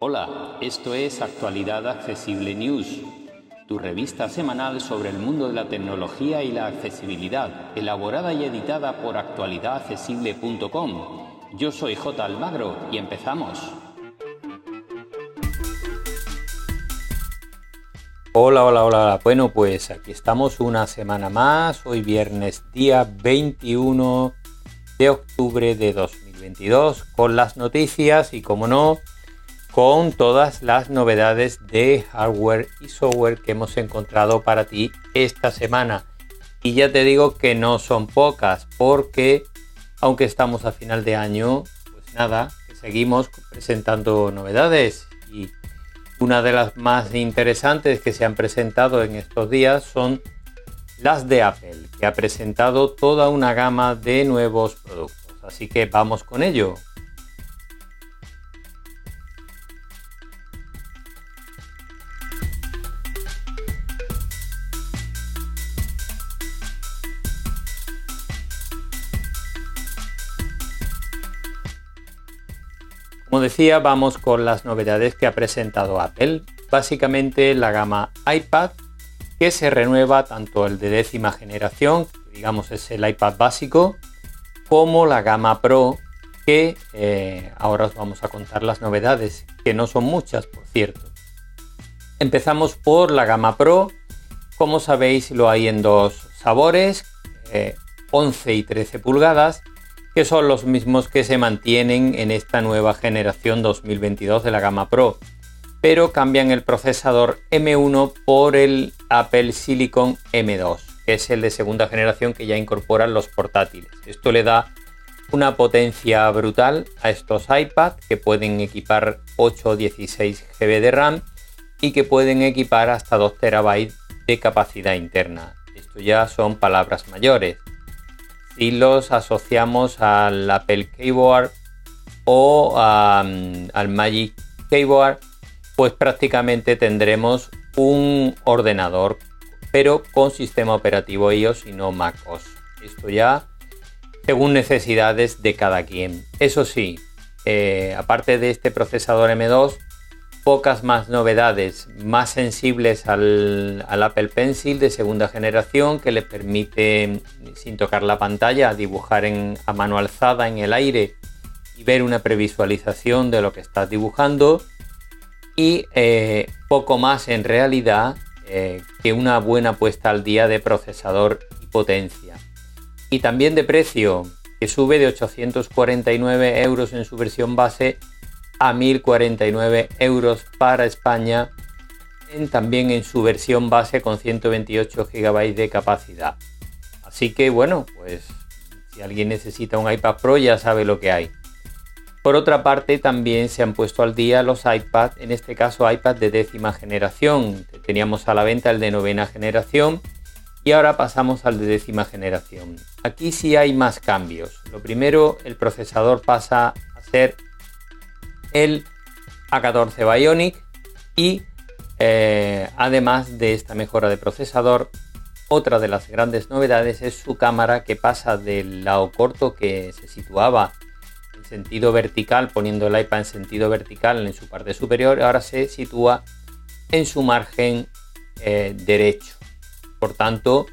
Hola, esto es Actualidad Accesible News, tu revista semanal sobre el mundo de la tecnología y la accesibilidad, elaborada y editada por actualidadaccesible.com. Yo soy J. Almagro y empezamos. Hola, hola, hola. Bueno, pues aquí estamos una semana más, hoy viernes día 21 de octubre de 2022, con las noticias y, como no, con todas las novedades de hardware y software que hemos encontrado para ti esta semana. Y ya te digo que no son pocas, porque aunque estamos a final de año, pues nada, seguimos presentando novedades. Y una de las más interesantes que se han presentado en estos días son las de Apple, que ha presentado toda una gama de nuevos productos. Así que vamos con ello. Como decía, vamos con las novedades que ha presentado Apple. Básicamente la gama iPad, que se renueva tanto el de décima generación, que digamos es el iPad básico, como la gama Pro, que eh, ahora os vamos a contar las novedades, que no son muchas, por cierto. Empezamos por la gama Pro. Como sabéis, lo hay en dos sabores, 11 eh, y 13 pulgadas que son los mismos que se mantienen en esta nueva generación 2022 de la gama Pro, pero cambian el procesador M1 por el Apple Silicon M2, que es el de segunda generación que ya incorporan los portátiles. Esto le da una potencia brutal a estos iPad que pueden equipar 8 o 16 GB de RAM y que pueden equipar hasta 2 TB de capacidad interna. Esto ya son palabras mayores si los asociamos al Apple Keyboard o al Magic Keyboard, pues prácticamente tendremos un ordenador, pero con sistema operativo iOS y no MacOS. Esto ya según necesidades de cada quien. Eso sí, eh, aparte de este procesador M2, pocas más novedades, más sensibles al, Apple Pencil de segunda generación que le permite, sin tocar la pantalla, dibujar a mano alzada en el aire y ver una previsualización de lo que estás dibujando. Y eh, poco más en realidad eh, que una buena puesta al día de procesador y potencia. Y también de precio, que sube de 849 euros en su versión base a 1.049 euros para España, también en su versión base con 128 GB de capacidad. Así que bueno, pues si alguien necesita un iPad Pro ya sabe lo que hay. Por otra parte, también se han puesto al día los iPad, en este caso iPad de décima generación. Teníamos a la venta el de novena generación y ahora pasamos al de décima generación. Aquí sí hay más cambios. Lo primero, el procesador pasa a ser el A14 Bionic y eh, además de esta mejora de procesador, otra de las grandes novedades es su cámara que pasa del lado corto que se situaba sentido vertical, poniendo el iPad en sentido vertical en su parte superior, ahora se sitúa en su margen eh, derecho. Por tanto,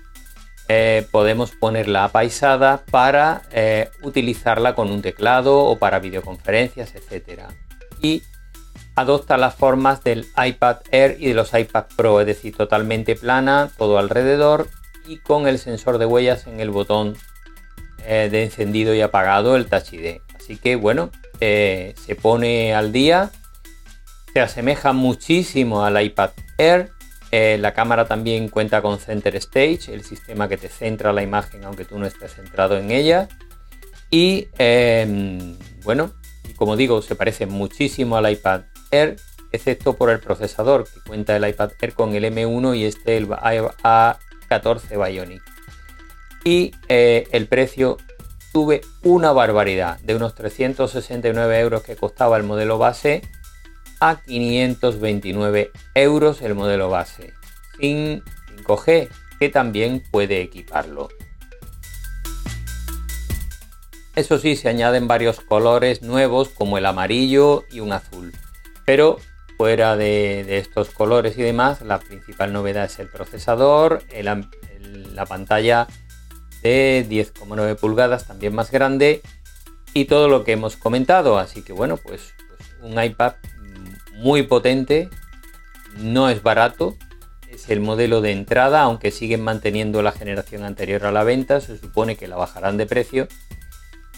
eh, podemos ponerla apaisada para utilizarla con un teclado o para videoconferencias, etcétera y adopta las formas del iPad Air y de los iPad Pro, es decir, totalmente plana, todo alrededor y con el sensor de huellas en el botón eh, de encendido y apagado, el Touch ID. Así que bueno, eh, se pone al día, se asemeja muchísimo al iPad Air. Eh, la cámara también cuenta con Center Stage, el sistema que te centra la imagen aunque tú no estés centrado en ella. Y em, bueno, como digo, se parece muchísimo al iPad Air, excepto por el procesador, que cuenta el iPad Air con el M1 y este el A14 Bionic. Y eh, el precio sube una barbaridad, de unos 369 euros que costaba el modelo base a 529 euros el modelo base, sin 5G, que también puede equiparlo. Eso sí, se añaden varios colores nuevos como el amarillo y un azul. Pero fuera de, estos colores y demás, la principal novedad es el procesador, la pantalla de 10,9 pulgadas, también más grande, y todo lo que hemos comentado. Así que bueno, pues, pues un iPad muy potente, no es barato, es el modelo de entrada, aunque siguen manteniendo la generación anterior a la venta, se supone que la bajarán de precio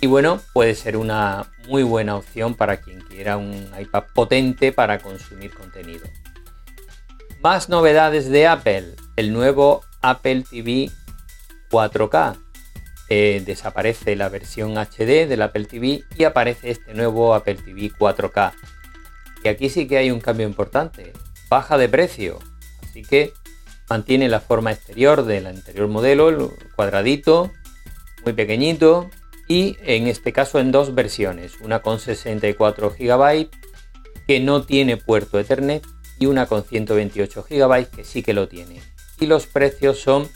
y bueno, puede ser una muy buena opción para quien quiera un iPad potente para consumir contenido. Más novedades de Apple. El nuevo Apple TV 4K. Eh, desaparece la versión HD del Apple TV y aparece este nuevo Apple TV 4K. Y aquí sí que hay un cambio importante. Baja de precio. Así que mantiene la forma exterior del anterior modelo, el cuadradito, muy pequeñito, y en este caso en dos versiones, una con 64 GB que no tiene puerto Ethernet y una con 128 GB que sí que lo tiene. Y los precios son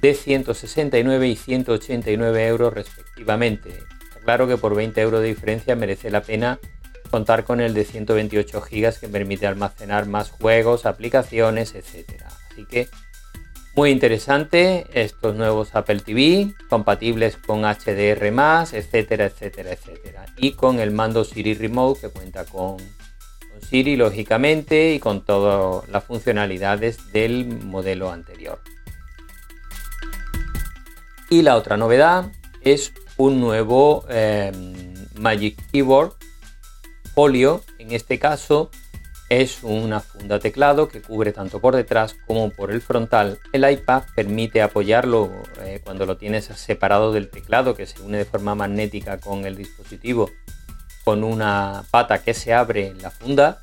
de 169 y 189 euros respectivamente. claro que por 20 euros de diferencia merece la pena contar con el de 128 GB que permite almacenar más juegos, aplicaciones, etc. Así que muy interesante estos nuevos Apple TV, compatibles con HDR, etcétera, etcétera, etcétera. Y con el mando Siri Remote que cuenta con, Siri, lógicamente, y con todas las funcionalidades del modelo anterior. Y la otra novedad es un nuevo em, Magic Keyboard Folio, en este caso es una funda teclado que cubre tanto por detrás como por el frontal. El iPad permite apoyarlo eh, cuando lo tienes separado del teclado que se une de forma magnética con el dispositivo con una pata que se abre en la funda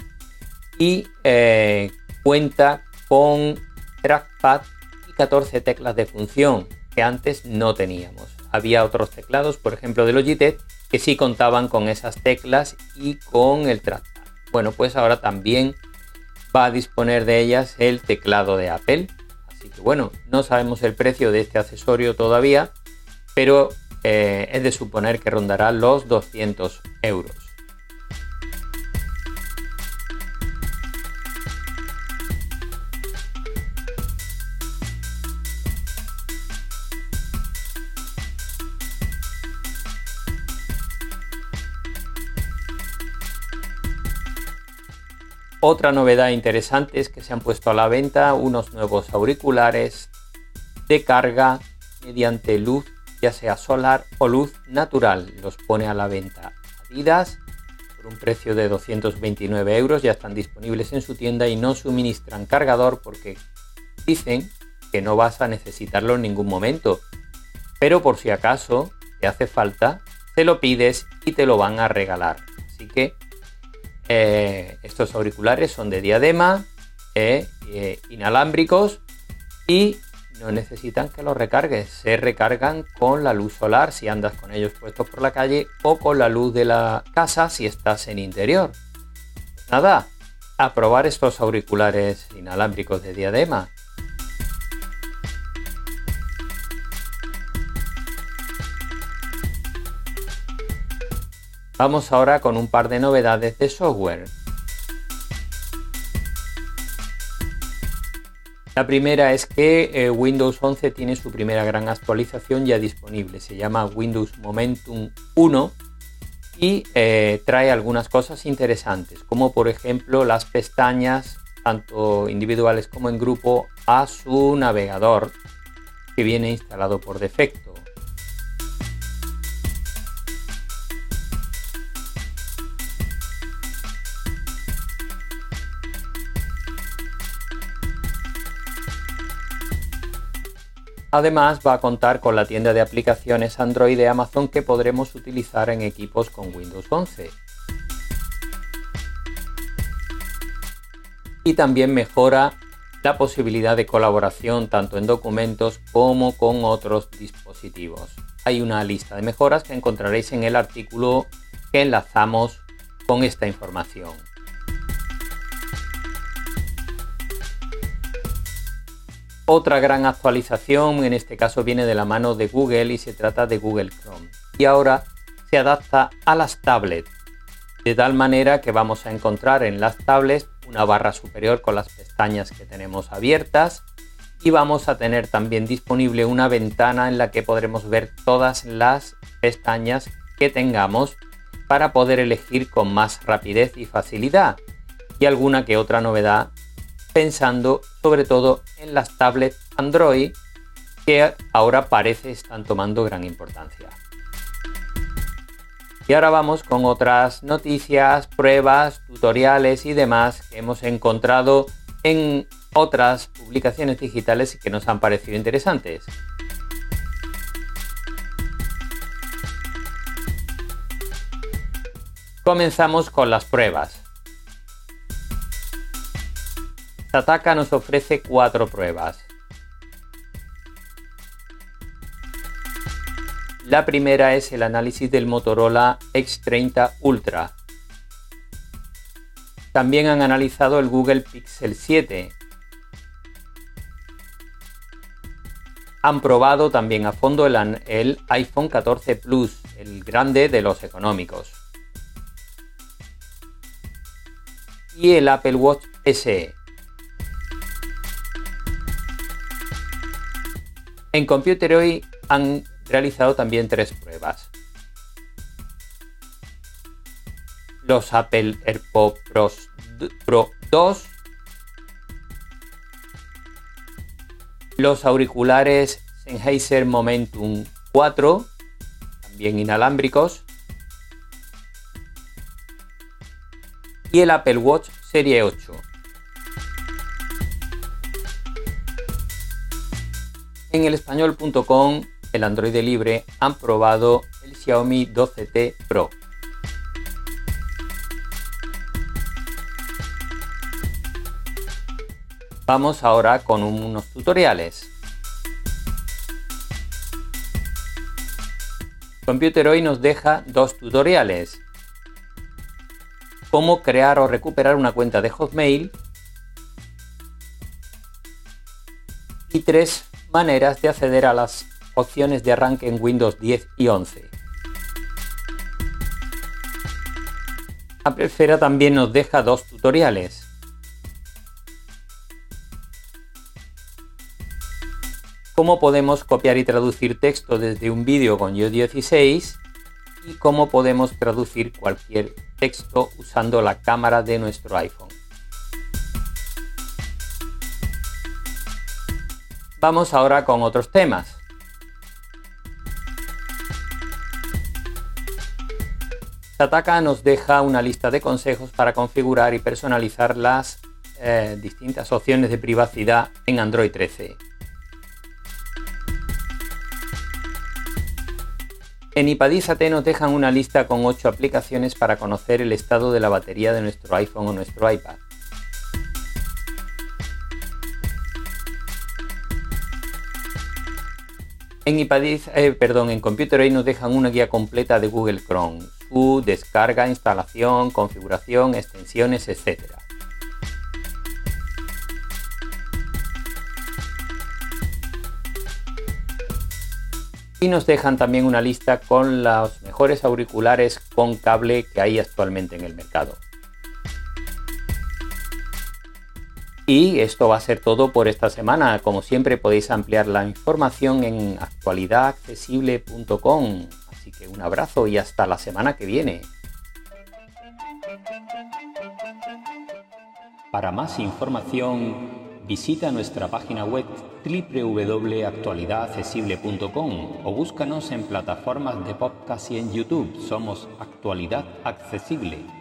y eh, cuenta con trackpad y 14 teclas de función que antes no teníamos. Había otros teclados, por ejemplo de Logitech, que sí contaban con esas teclas y con el trackpad. Bueno, pues ahora también va a disponer de ellas el teclado de Apple. Así que bueno, no sabemos el precio de este accesorio todavía, pero eh, es de suponer que rondará los 200 euros. Otra novedad interesante es que se han puesto a la venta unos nuevos auriculares de carga mediante luz, ya sea solar o luz natural. Los pone a la venta Adidas por un precio de 229 euros. Ya están disponibles en su tienda y no suministran cargador porque dicen que no vas a necesitarlo en ningún momento. Pero por si acaso te hace falta, te lo pides y te lo van a regalar. Así que eh, estos auriculares son de diadema, eh, eh, inalámbricos y no necesitan que los recargues. Se recargan con la luz solar si andas con ellos puestos por la calle o con la luz de la casa si estás en interior. Nada, a probar estos auriculares inalámbricos de diadema. Vamos ahora con un par de novedades de software. La primera es que eh, Windows 11 tiene su primera gran actualización ya disponible. Se llama Windows Momentum 1 y eh, trae algunas cosas interesantes, como por ejemplo las pestañas, tanto individuales como en grupo, a su navegador que viene instalado por defecto. Además va a contar con la tienda de aplicaciones Android de Amazon que podremos utilizar en equipos con Windows 11. Y también mejora la posibilidad de colaboración tanto en documentos como con otros dispositivos. Hay una lista de mejoras que encontraréis en el artículo que enlazamos con esta información. Otra gran actualización, en este caso viene de la mano de Google y se trata de Google Chrome. Y ahora se adapta a las tablets, de tal manera que vamos a encontrar en las tablets una barra superior con las pestañas que tenemos abiertas y vamos a tener también disponible una ventana en la que podremos ver todas las pestañas que tengamos para poder elegir con más rapidez y facilidad y alguna que otra novedad pensando sobre todo en las tablets Android que ahora parece están tomando gran importancia. Y ahora vamos con otras noticias, pruebas, tutoriales y demás que hemos encontrado en otras publicaciones digitales que nos han parecido interesantes. Comenzamos con las pruebas. Sataka nos ofrece cuatro pruebas. La primera es el análisis del Motorola X30 Ultra. También han analizado el Google Pixel 7. Han probado también a fondo el, iPhone 14 Plus, el grande de los económicos. Y el Apple Watch SE. En Computer hoy han realizado también tres pruebas. Los Apple AirPods Pro 2, los auriculares Sennheiser Momentum 4, también inalámbricos, y el Apple Watch Serie 8. En el español.com el Android libre han probado el Xiaomi 12T Pro. Vamos ahora con unos tutoriales. Computer hoy nos deja dos tutoriales. Cómo crear o recuperar una cuenta de Hotmail y tres maneras de acceder a las opciones de arranque en Windows 10 y 11. Apple también nos deja dos tutoriales. Cómo podemos copiar y traducir texto desde un vídeo con iOS 16 y cómo podemos traducir cualquier texto usando la cámara de nuestro iPhone. Vamos ahora con otros temas. Sataka nos deja una lista de consejos para configurar y personalizar las eh, distintas opciones de privacidad en Android 13. En iPadisate nos dejan una lista con 8 aplicaciones para conocer el estado de la batería de nuestro iPhone o nuestro iPad. En eh, perdón, en Computer nos dejan una guía completa de Google Chrome, su descarga, instalación, configuración, extensiones, etc. Y nos dejan también una lista con los mejores auriculares con cable que hay actualmente en el mercado. Y esto va a ser todo por esta semana. Como siempre podéis ampliar la información en actualidadaccesible.com. Así que un abrazo y hasta la semana que viene. Para más información visita nuestra página web www.actualidadaccesible.com o búscanos en plataformas de podcast y en YouTube. Somos Actualidad Accesible.